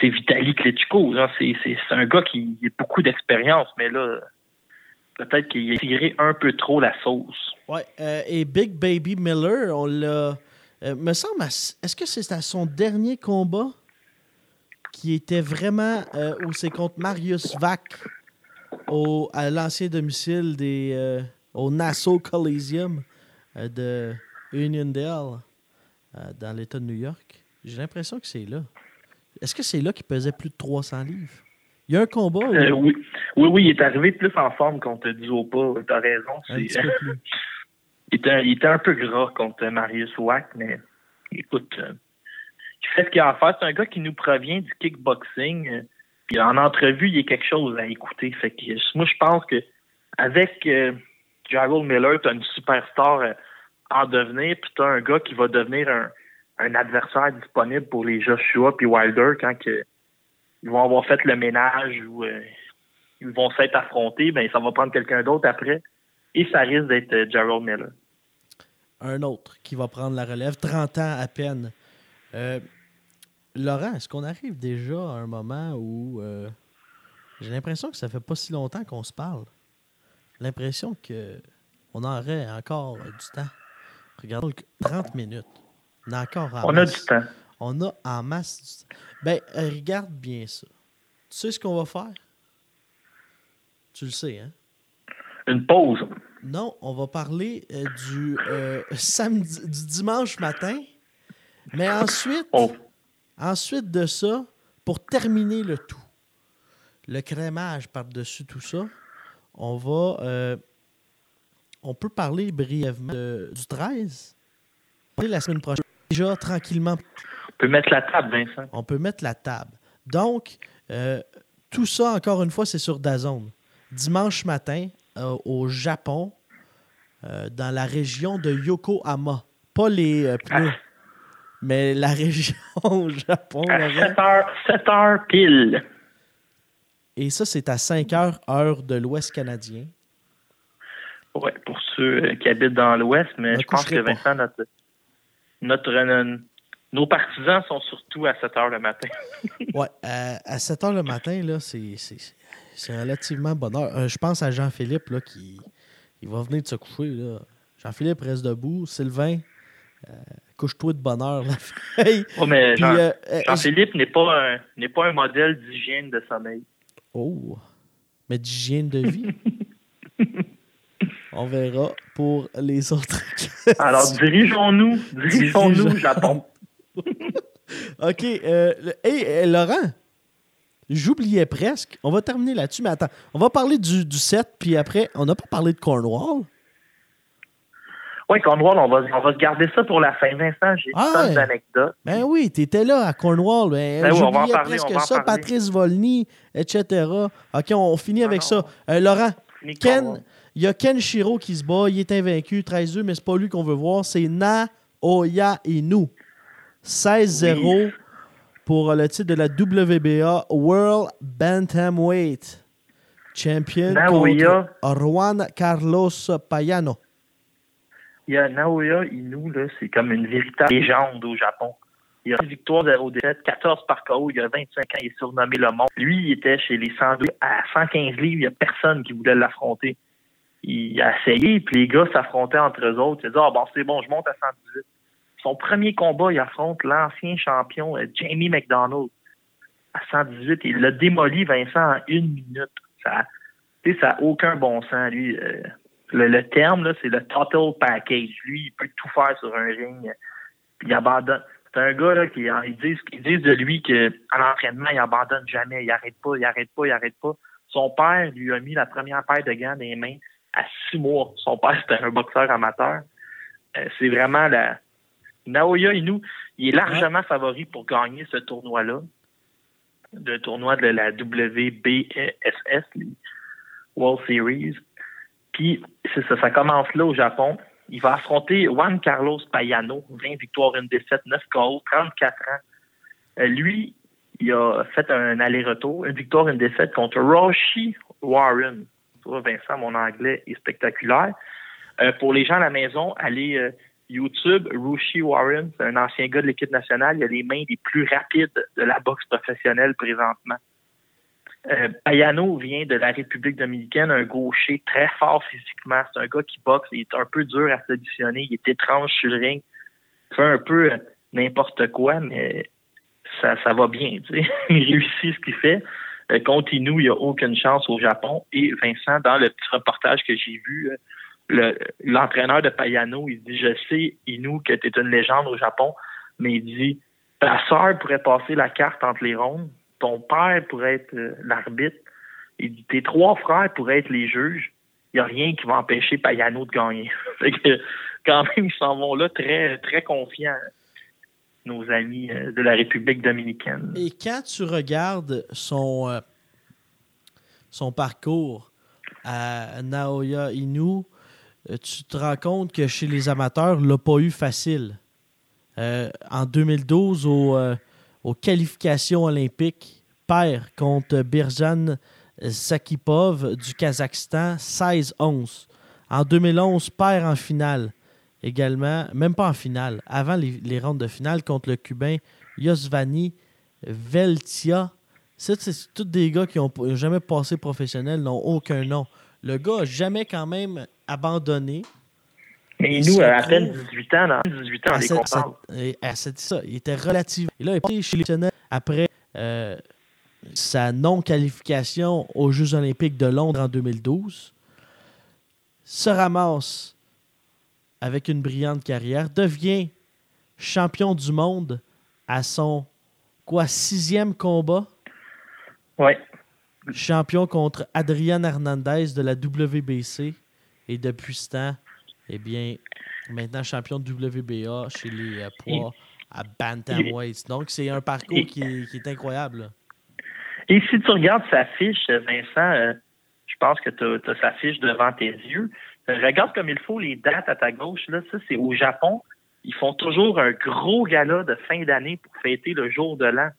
C'est Vitali Klitschko. C'est un gars qui a beaucoup d'expérience, mais là, peut-être qu'il a tiré un peu trop la sauce. Ouais, euh, et Big Baby Miller, on l'a. Euh, me semble, est-ce que c'est à son dernier combat qui était vraiment euh, où c'est contre Marius Vac à l'ancien domicile des au Nassau Coliseum? Euh, de Uniondale euh, dans l'État de New York. J'ai l'impression que c'est là. Est-ce que c'est là qu'il pesait plus de 300 livres? Il y a un combat? Euh, oui. oui, oui, il est arrivé plus en forme contre Duopa. Tu as raison. il, était, il, était, un peu gras contre Marius Wack, mais écoute, il fait ce qu'il a à faire. C'est un gars qui nous provient du kickboxing. puis en entrevue, il y a quelque chose à écouter. Fait que, moi, je pense que avec Gerald Miller, tu as une superstar euh, en devenir, puis tu as un gars qui va devenir un, adversaire disponible pour les Joshua puis Wilder quand ils vont avoir fait le ménage ou euh, ils vont s'être affrontés, ben ça va prendre quelqu'un d'autre après. Et ça risque d'être euh, Gerald Miller. Un autre qui va prendre la relève, 30 ans à peine. Laurent, est-ce qu'on arrive déjà à un moment où j'ai l'impression que ça fait pas si longtemps qu'on se parle? L'impression qu'on aurait encore du temps. Regardons 30 minutes. On a encore On a du temps. On a en masse du temps. Ben, regarde bien ça. Tu sais ce qu'on va faire? Tu le sais, hein? Une pause. Non, on va parler euh, du euh, samedi, du dimanche matin. Mais ensuite, Oh. ensuite de ça, pour terminer le tout, le crémage par-dessus tout ça, on va. euh, on peut parler brièvement de- du 13. La semaine prochaine. Déjà, tranquillement, On peut mettre la table, Vincent. on peut mettre la table. Donc, euh, tout ça, encore une fois, c'est sur Dazone. Dimanche matin, euh, au Japon, dans la région de Yokohama. Pas les pneus, mais la région au Japon. À Laurent. 7 heures, 7 heures pile. Et ça, c'est à 5 heures, heure de l'Ouest canadien. Ouais, pour ceux euh, qui habitent dans l'Ouest, mais je pense que. Vincent, notre, notre, euh, nos partisans sont surtout à 7 heures le matin. Ouais, à, à 7 heures le matin, là, c'est, relativement bonne heure. Euh, je pense à Jean-Philippe, là, qui il va venir de se coucher, là. Jean-Philippe reste debout. Sylvain, euh, couche-toi de bonne heure, la veille. Oh, mais Jean- euh, Jean-Philippe n'est pas un pas un modèle d'hygiène de sommeil. Oh, mais d'hygiène de vie? On verra pour les autres. Alors dirigeons-nous, dirigeons-nous Dirigeons- Japon. OK. Euh, le- hey, euh, Laurent, j'oubliais presque. On va terminer là-dessus, mais attends. On va parler du, du set, puis après, on n'a pas parlé de Cornwall. Oui, Cornwall, on va, on va garder ça pour la fin. Vincent, j'ai Ah, une tonne ouais. d'anecdotes. Ben oui, tu étais là à Cornwall. Ben, Ben oui, on va en parler, presque on va en ça. parler. Patrice Volny, etc. OK, on, on finit Ah avec ça. Euh, Laurent, Ken, il y a Ken Shiro qui se bat. Il est invaincu, 13-2, mais c'est pas lui qu'on veut voir. C'est Naoya Inu. 16-0 Oui. pour le titre de la WBA World Bantamweight. Champion Naoya. contre Juan Carlos Payano. Il y a Naoya Inu, là, c'est comme une véritable légende au Japon. Il a une victoire 0 défaite, 14 par KO, il y a 25 ans, il est surnommé le monde. Lui, il était chez les 102 à 115 livres, il n'y a personne qui voulait l'affronter. Il a essayé, puis les gars s'affrontaient entre eux autres. Il a dit Ah bon, c'est bon, je monte à 118. Son premier combat, il affronte l'ancien champion euh, Jamie McDonald à 118. Il l'a démoli, Vincent, en une minute. Ça sais, ça n'a aucun bon sens, lui. Le, terme, c'est le total package. Lui, il peut tout faire sur un ring. Il abandonne. C'est un gars là, qui ils disent, ils disent de lui qu'à l'entraînement, il abandonne jamais. Il arrête pas, il arrête pas, il arrête pas. Son père lui a mis la première paire de gants les mains à six mois. Son père, c'était un boxeur amateur. Euh, c'est vraiment la. Naoya Inu, il est largement favori pour gagner ce tournoi-là. Le tournoi de la WBSS, les World Series. Puis, ça, ça commence là au Japon. Il va affronter Juan Carlos Payano, 20 victoires, une défaite, 9 KO, 34 ans. Euh, lui, il a fait un aller-retour, une victoire, une défaite contre Roshi Warren. Tu vois, Vincent, mon anglais est spectaculaire. Euh, pour les gens à la maison, allez euh, YouTube, Roshi Warren, c'est un ancien gars de l'équipe nationale. Il a les mains les plus rapides de la boxe professionnelle présentement. Euh, Payano vient de la République dominicaine, un gaucher très fort physiquement. C'est un gars qui boxe, il est un peu dur à s'auditionner, il est étrange sur le ring, il fait un peu euh, n'importe quoi, mais ça, ça va bien. Tu sais. il réussit ce qu'il fait. Euh, contre Inu, il n'y a aucune chance au Japon. Et Vincent, dans le petit reportage que j'ai vu, euh, le- l'entraîneur de Payano, il dit Je sais, Inu, que tu es une légende au Japon, mais il dit Ta sœur pourrait passer la carte entre les rondes, ton père pourrait être euh, l'arbitre, dit Tes trois frères pourraient être les juges. Il n'y a rien qui va empêcher Payano de gagner. que, quand même, ils s'en vont là très, très confiants, nos amis euh, de la République dominicaine. Et quand tu regardes son, euh, son parcours à Naoya Inu, tu te rends compte que chez les amateurs, il l'a pas eu facile. En 2012, au, aux qualifications olympiques, perd contre Birzhan Sakipov du Kazakhstan 16-11. En 2011, perd en finale également, même pas en finale, avant les, les rounds de finale contre le Cubain Yosvani Veltia. C'est tous des gars qui n'ont jamais passé professionnel, n'ont aucun nom. Le gars n'a jamais quand même abandonné. Mais il nous, à peine retrouve 18 ans, dans 18 ans, on les comprend. et cette- ça, il était relativement. Il a été chez les après euh, sa non-qualification aux Jeux olympiques de Londres en 2012, se ramasse avec une brillante carrière, devient champion du monde à son quoi sixième combat? Ouais. Champion contre Adrian Hernandez de la WBC. Et depuis ce temps, eh bien, maintenant champion de WBA chez les euh, poids à Bantamweight. Donc, c'est un parcours qui est, qui est incroyable. là. Et si tu regardes sa fiche, Vincent, euh, je pense que tu as, sa fiche devant tes yeux. Euh, regarde comme il faut les dates à ta gauche. Là, ça, c'est au Japon. Ils font toujours un gros gala de fin d'année pour fêter le jour de l'an.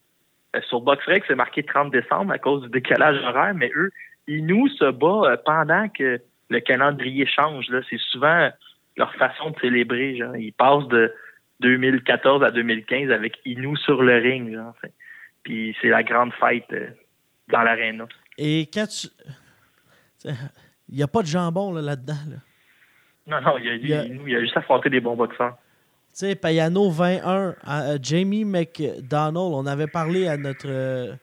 Euh, sur BoxRec, c'est marqué 30 décembre à cause du décalage horaire, mais eux, ils nous se bat euh, pendant que le calendrier change. Là. C'est souvent leur façon de célébrer. Genre. Ils passent de 2014 à 2015 avec Inou sur le ring. Genre. Puis c'est la grande fête euh, dans l'aréna. Et quand tu. Il n'y a pas de jambon là, là-dedans. Là. Non, non, il y a, Il y a- Inou, il a juste affronté des bons boxeurs. Tu sais, Payano 21, à- à Jamie McDonald, on avait parlé à notre euh,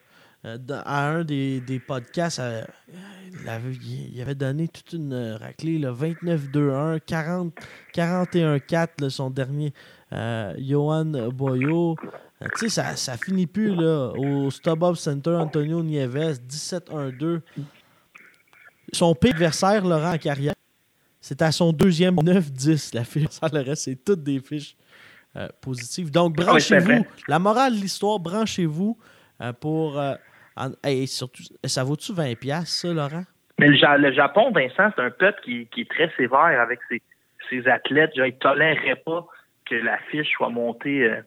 à un des, des podcasts, il, avait, il avait donné toute une raclée, là, 29-2-1, 40 41-4, là, son dernier. Euh, Johan Boyo. Euh, tu sais, ça, ça finit plus là, au Stubbob Center, Antonio Nieves, 17-1-2. Son pire adversaire, Laurent, en carrière, c'est à son deuxième 9-10, la fiche. Le reste, c'est toutes des fiches euh, positives. Donc, Ah branchez-vous. la morale de l'histoire, branchez-vous pour. En- hey, surtout, ça vaut-tu 20$, piastres, ça, Laurent? Mais le, Ja- le Japon, Vincent, c'est un peuple qui, qui est très sévère avec ses, ses athlètes. Genre, ils ne toléraient pas que la fiche soit montée euh,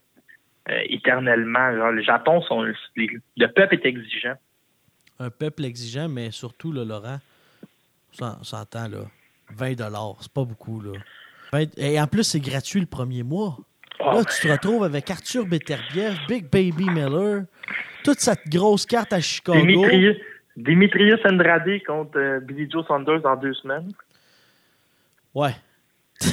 euh, éternellement. Genre, le Japon, sont, les- le peuple est exigeant. Un peuple exigeant, mais surtout, là, Laurent, on s'en- on s'entend, là. 20$, c'est pas beaucoup, là. 20 Et en plus, c'est gratuit le premier mois. Là, tu te retrouves avec Arthur Beterbiev, Big Baby Miller, toute cette grosse carte à Chicago. Dimitrius, Dimitrius Andrade contre euh, Billy Joe Saunders dans deux semaines. Ouais.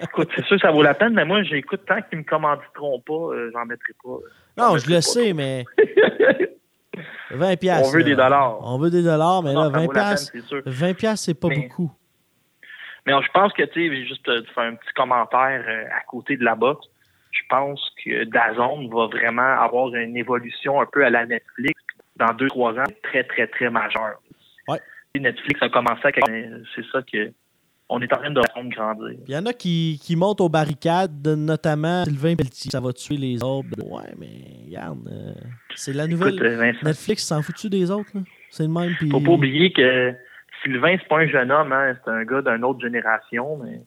Écoute, c'est sûr que ça vaut la peine, mais moi, j'écoute tant qu'ils me commanditeront pas, euh, j'en mettrai pas. Non, On je le pas. sais, mais 20 piastres. On veut là. des dollars. On veut des dollars, mais Non, là, ça 20 vaut la peine, piastres, c'est sûr. 20 piastres, c'est pas Mais- beaucoup. Mais je pense que, tu sais, juste euh, de faire un petit commentaire euh, à côté de la boxe, je pense que Dazone va vraiment avoir une évolution un peu à la Netflix dans deux, trois ans, très, très, très majeure. Ouais. Netflix a commencé à c'est ça que on est en train de grandir. Il y en a qui, qui montent aux barricades, notamment Sylvain Pelletier. Ça va tuer les autres. Ouais, mais regarde, euh, c'est la nouvelle. Écoute, Netflix s'en fout-tu des autres? là? C'est le même. Puis... faut pas oublier que Sylvain, c'est pas un jeune homme, hein, c'est un gars d'une autre génération, mais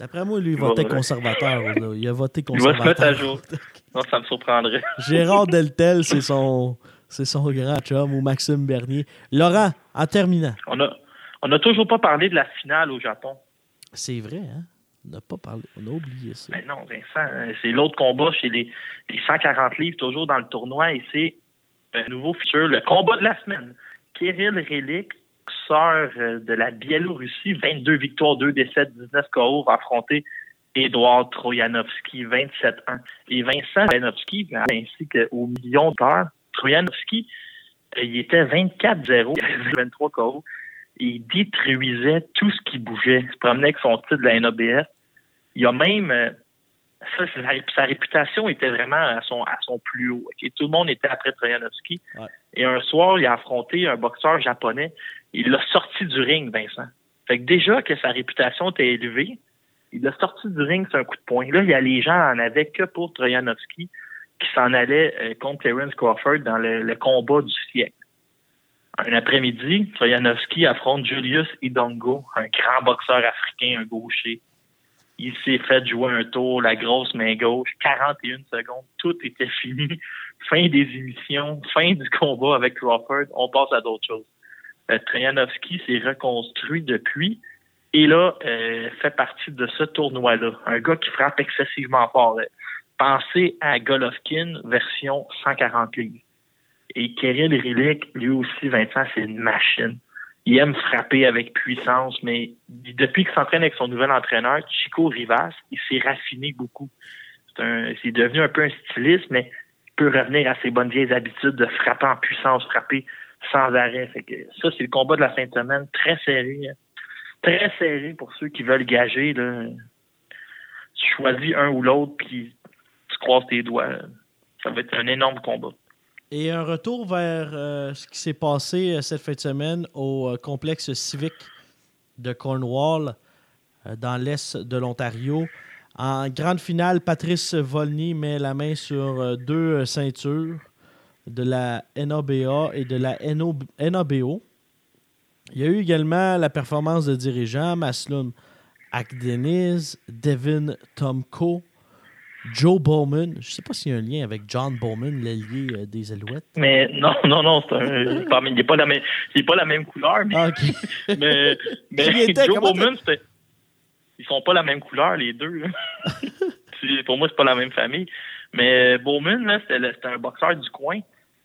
D'après moi, lui, il votait va- conservateur. là. Il a voté il va se mettre à conservateur. jour. Non, ça me surprendrait. Gérard Deltel, c'est son, c'est son grand chum, ou Maxime Bernier. Laurent, en terminant. On a, on a toujours pas parlé de la finale au Japon. C'est vrai, hein? On n'a pas parlé. On a oublié ça. Mais non, Vincent, euh, c'est l'autre combat chez les, les 140 livres, toujours dans le tournoi, et c'est un nouveau feature, le combat de la semaine. Kirill Relik, boxeur euh, de la Biélorussie, 22 victoires, 2 défaites, 19 KO, va affronter Edouard Troyanovski, 27-1. Et Vincent Troyanovski, ainsi qu'au million d'heures, Troyanovski, euh, il était 24-0, il avait 23 KO. Il détruisait tout ce qui bougeait. Il se promenait avec son titre de la NABF. Il a même euh, ça, sa réputation était vraiment à son, à son plus haut. Tout le monde était après Troyanovski. Ouais. Et un soir, il a affronté un boxeur japonais. Il l'a sorti du ring, Vincent. Fait que déjà que sa réputation était élevée, il l'a sorti du ring, c'est un coup de poing. Là, il y a les gens en avaient que pour Troyanovski qui s'en allait euh, contre Terence Crawford dans le, le combat du siècle. Un après-midi, Troyanovski affronte Julius Idongo, un grand boxeur africain, un gaucher. Il s'est fait jouer un tour, la grosse main gauche, 41 secondes, tout était fini. Fin des émissions, fin du combat avec Crawford, on passe à d'autres choses. Euh, Troyanovski s'est reconstruit depuis et là, euh, fait partie de ce tournoi-là. Un gars qui frappe excessivement fort. Pensez à Golovkin version 140 livres. Et Kirill Rillik, lui aussi, Vincent, c'est une machine. Il aime frapper avec puissance, mais depuis qu'il s'entraîne avec son nouvel entraîneur, Chico Rivas, il s'est raffiné beaucoup. C'est devenu un peu un styliste, mais il peut revenir à ses bonnes vieilles habitudes de frapper en puissance, frapper sans arrêt. Que ça, c'est le combat de la fin de semaine, très serré. Très serré pour ceux qui veulent gager. Là. Tu choisis un ou l'autre, puis tu croises tes doigts. Ça va être un énorme combat. Et un retour vers euh, ce qui s'est passé euh, cette fin de semaine au euh, complexe civique de Cornwall, dans l'est de l'Ontario. En grande finale, Patrice Volny met la main sur deux ceintures de la NABA et de la NABO. Il y a eu également la performance de dirigeants, Maslum Akdeniz, Devin Tomko, Joe Bowman. Je ne sais pas s'il y a un lien avec John Bowman, l'allié euh, des Alouettes. Mais non, non, non, c'est un, il n'est pas, la même, pas la même couleur. Mais, ah, mais, Joe Bowman, ils sont pas la même couleur, les deux. pour moi, c'est pas la même famille. Mais Bowman, c'était un boxeur du coin.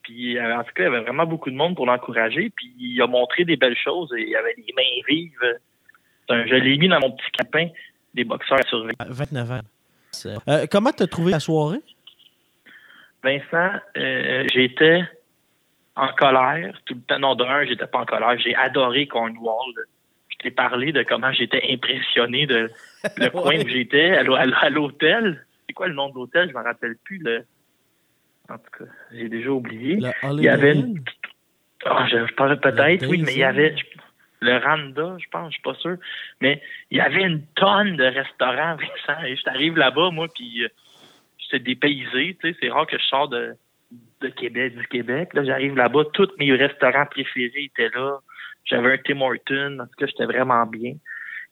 Puis euh, en tout cas, il y avait vraiment beaucoup de monde pour l'encourager. Puis il a montré des belles choses. Et il avait des mains vives. je l'ai mis dans mon petit capin des boxeurs à surveiller. 29 ans. Euh, comment tu as trouvé la soirée? Vincent, euh, j'étais en colère tout le temps. Non, d'un, j'étais pas en colère. J'ai adoré Cornwall. Je t'ai parlé de comment j'étais impressionné de le coin où j'étais, à l'hôtel. C'est quoi le nom de l'hôtel? Je ne me rappelle plus. Le... En tout cas, j'ai déjà oublié. il y avait une... oh, je, je peut-être, oui, mais il y avait le Randa, je pense, je suis pas sûr. Mais il y avait une tonne de restaurants, Vincent. Et je t'arrive là-bas, moi, puis euh, j'étais dépaysé. Tu sais, c'est rare que je sors de, de Québec, du Québec. Là, j'arrive là-bas, tous mes restaurants préférés étaient là. J'avais un Tim Hortons. En tout cas, j'étais vraiment bien.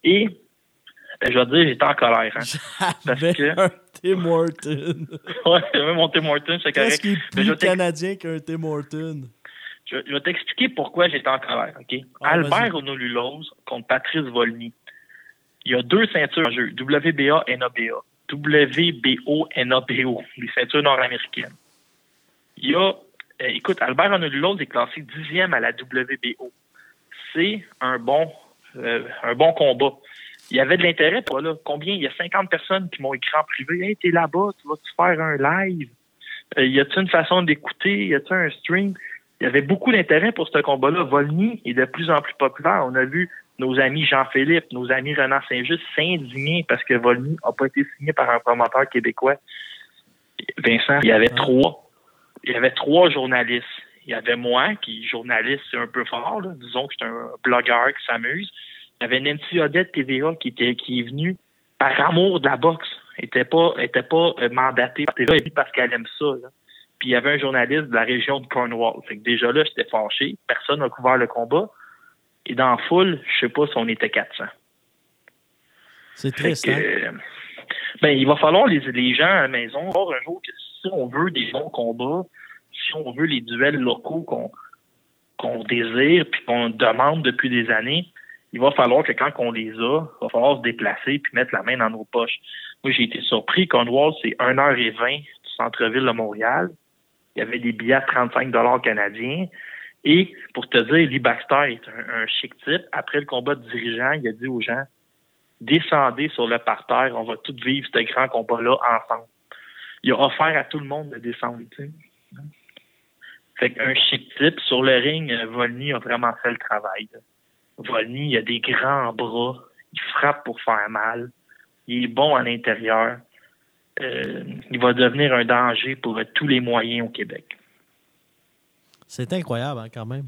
Et je vais dire, j'étais en colère. Hein, parce que... un Tim Hortons. ouais, j'avais mon Tim Hortons, c'est correct. Qu'est-ce qui est plus canadien qu'un Tim Hortons? Je, vais t'expliquer pourquoi j'étais en colère, OK? Ah, Albert Honolulose contre Patrice Volny. Il y a deux ceintures en jeu, WBA, NABA. WBO, NABO, les ceintures nord-américaines. Il y a, euh, écoute, Albert Honolulose est classé dixième à la WBO. C'est un bon, euh, un bon combat. Il y avait de l'intérêt, toi, là. Combien? Il y a 50 personnes qui m'ont écrit en privé. Hey, t'es là-bas, tu vas-tu faire un live? Euh, y a-t-il une façon d'écouter? Y a-t-il un stream? il y avait beaucoup d'intérêt pour ce combat-là. Volny est de plus en plus populaire. On a vu nos amis Jean-Philippe, nos amis Renan Saint-Just s'indigner parce que Volny n'a pas été signé par un promoteur québécois. Vincent, il y avait trois. Il y avait trois journalistes. Il y avait moi, qui journaliste, c'est un peu fort, disons que j'étais un blogueur qui s'amuse. Il y avait Nancy Odette TVA qui était qui est venue par amour de la boxe. Elle était pas, était pas euh, mandatée par TVA parce qu'elle aime ça. Là il y avait un journaliste de la région de Cornwall. Fait que déjà là, j'étais fâché. Personne n'a couvert le combat. Et dans la foule, je sais pas si on était 400. C'est triste, hein? Euh, ben, il va falloir les, les gens à la maison voir un jour que si on veut des bons combats, si on veut les duels locaux qu'on qu'on désire puis qu'on demande depuis des années, il va falloir que quand on les a, il va falloir se déplacer puis mettre la main dans nos poches. Moi, j'ai été surpris. Cornwall, c'est 1h20 du centre-ville de Montréal. Il y avait des billets à 35 dollars canadiens. Et pour te dire, Lee Baxter est un, chic type. Après le combat de dirigeant, il a dit aux gens descendez sur le parterre, on va tous vivre ce grand combat-là ensemble. Il a offert à tout le monde de descendre. Tu sais. Fait qu'un chic type, sur le ring, Volny a vraiment fait le travail. Volny, il a des grands bras, il frappe pour faire mal, il est bon à l'intérieur. Euh, il va devenir un danger pour tous les moyens au Québec. C'est incroyable, hein, quand même.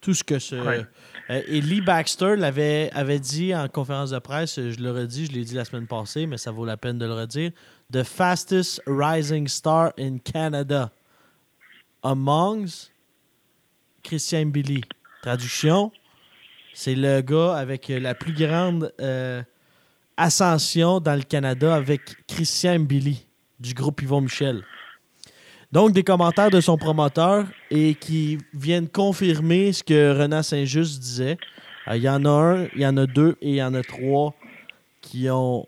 Tout ce que ce. Euh, et Lee Baxter l'avait avait dit en conférence de presse, je le redis, je l'ai dit la semaine passée, mais ça vaut la peine de le redire. The fastest rising star in Canada. Amongst Christian Billy. Traduction, c'est le gars avec la plus grande euh, Ascension dans le Canada avec Christian Billy du groupe Yvon Michel. Donc, des commentaires de son promoteur et qui viennent confirmer ce que Renan Saint-Just disait. Euh, il y en a un, il y en a deux et il y en a trois qui ont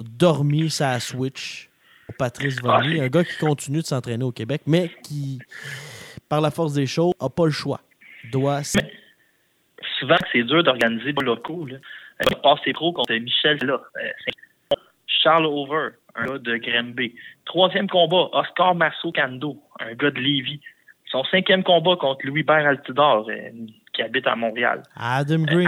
dormi sa Switch au Patrice Volny, un gars qui continue de s'entraîner au Québec, mais qui, par la force des choses, n'a pas le choix. Doit. Souvent, c'est dur d'organiser des locaux. Là. Euh, passe ses pros contre Michel là. Euh, Charles Over, un gars de Granby. Troisième combat, Oscar Marceau Cando, un gars de Lévis. Son cinquième combat contre Louis-Bert Altidor, euh, qui habite à Montréal. Adam Green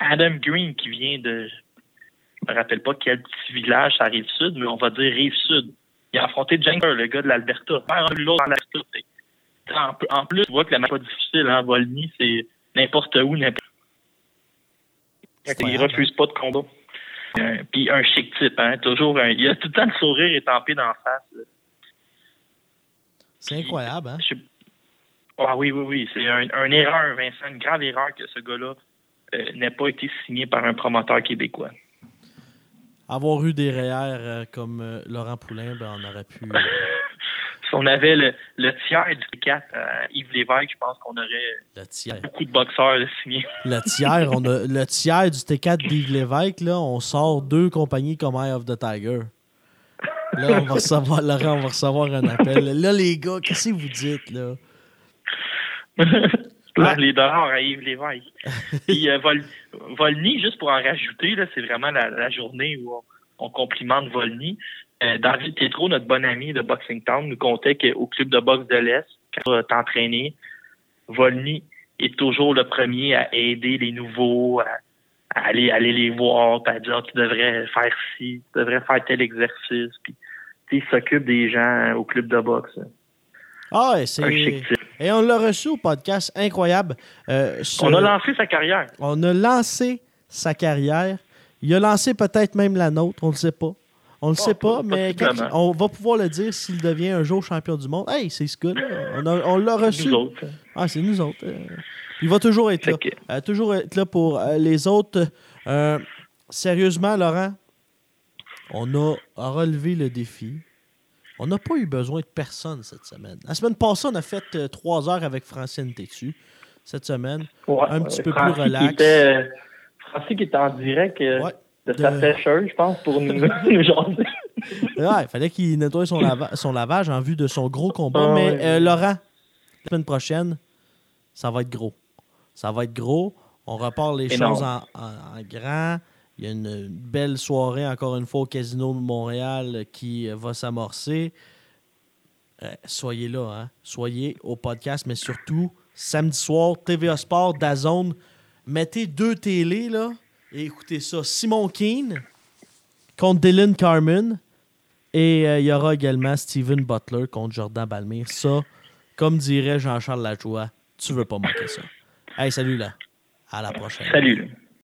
Adam- Green, qui vient de. Je me rappelle pas quel petit village ça rive sud, mais on va dire rive sud. Il a affronté Jenker, le gars de l'Alberta. L'autre En, en plus, tu vois que la match pas difficile, hein. Volny, c'est n'importe où, n'importe Il incroyable. refuse pas de combat. Euh, Puis un chic type, hein. Toujours un. Il a tout le temps le sourire étampé dans la face. C'est incroyable, hein? Je Ah oui, oui, oui. C'est un, une erreur, Vincent, une grave erreur que ce gars-là euh, n'ait pas été signé par un promoteur québécois. Avoir eu des REER euh, comme Laurent Poulain, ben, on aurait pu. euh, Si on avait le, le tiers du 4 à Yves Lévesque, je pense qu'on aurait le tiers. beaucoup de boxeurs là, signés. Le tiers, on a, le tiers du T4 d'Yves Lévesque, là, on sort deux compagnies comme Eye of the Tiger. Là, on va recevoir, Laurent, on va recevoir un appel. Là, les gars, qu'est-ce que vous dites, là? Là, les dollars à Yves Lévesque. Puis euh, Vol- Volny, juste pour en rajouter, là, c'est vraiment la, la journée où on, on complimente Volny. Euh, David Tétro, notre bon ami de Boxing Town, nous contait qu'au club de boxe de l'Est, quand tu entraîné, Volny est toujours le premier à aider les nouveaux, à, à aller, aller les voir, puis à dire tu devrais faire ci, tu devrais faire tel exercice. Puis, il s'occupe des gens au club de boxe. Ah, c'est. Et on l'a reçu au podcast, incroyable. Euh, sur- On a lancé sa carrière. on a lancé sa carrière. Il a lancé peut-être même la nôtre, on ne le sait pas. On ne le Oh, sait pas, mais quand possiblement. il- on va pouvoir le dire s'il devient un jour champion du monde. Hey, c'est ce gars-là. On, on l'a reçu. Nous autres. Ah, c'est nous autres. Euh, il va toujours être là. Que- Euh, toujours être là pour euh, les autres. Euh, sérieusement, Laurent, on a relevé le défi. On n'a pas eu besoin de personne cette semaine. La semaine passée, on a fait trois heures avec Francine Tétu. Cette semaine, Ouais, Un petit peu plus relax. Qui était, Francis qui était en direct Ouais, de sa pêcheuse, je pense, pour nous, nous jaser. Ouais, il fallait qu'il nettoie son, lava- son lavage en vue de son gros combat. Ah mais ouais. euh, Laurent, la semaine prochaine, ça va être gros. Ça va être gros. On repart les Énorme. choses en, en- en grand. Il y a une belle soirée, encore une fois, au Casino de Montréal euh, qui euh, va s'amorcer. Euh, soyez là, hein. Soyez au podcast, mais surtout, samedi soir, TVA Sport, Dazone. Mettez deux télés, là, et écoutez ça. Simon Keane contre Dylan Carmen. Et euh, il y aura également Steven Butler contre Jordan Balmire. Ça, comme dirait Jean-Charles Lajoie, tu veux pas manquer ça. Hey, salut là. À la prochaine. Salut.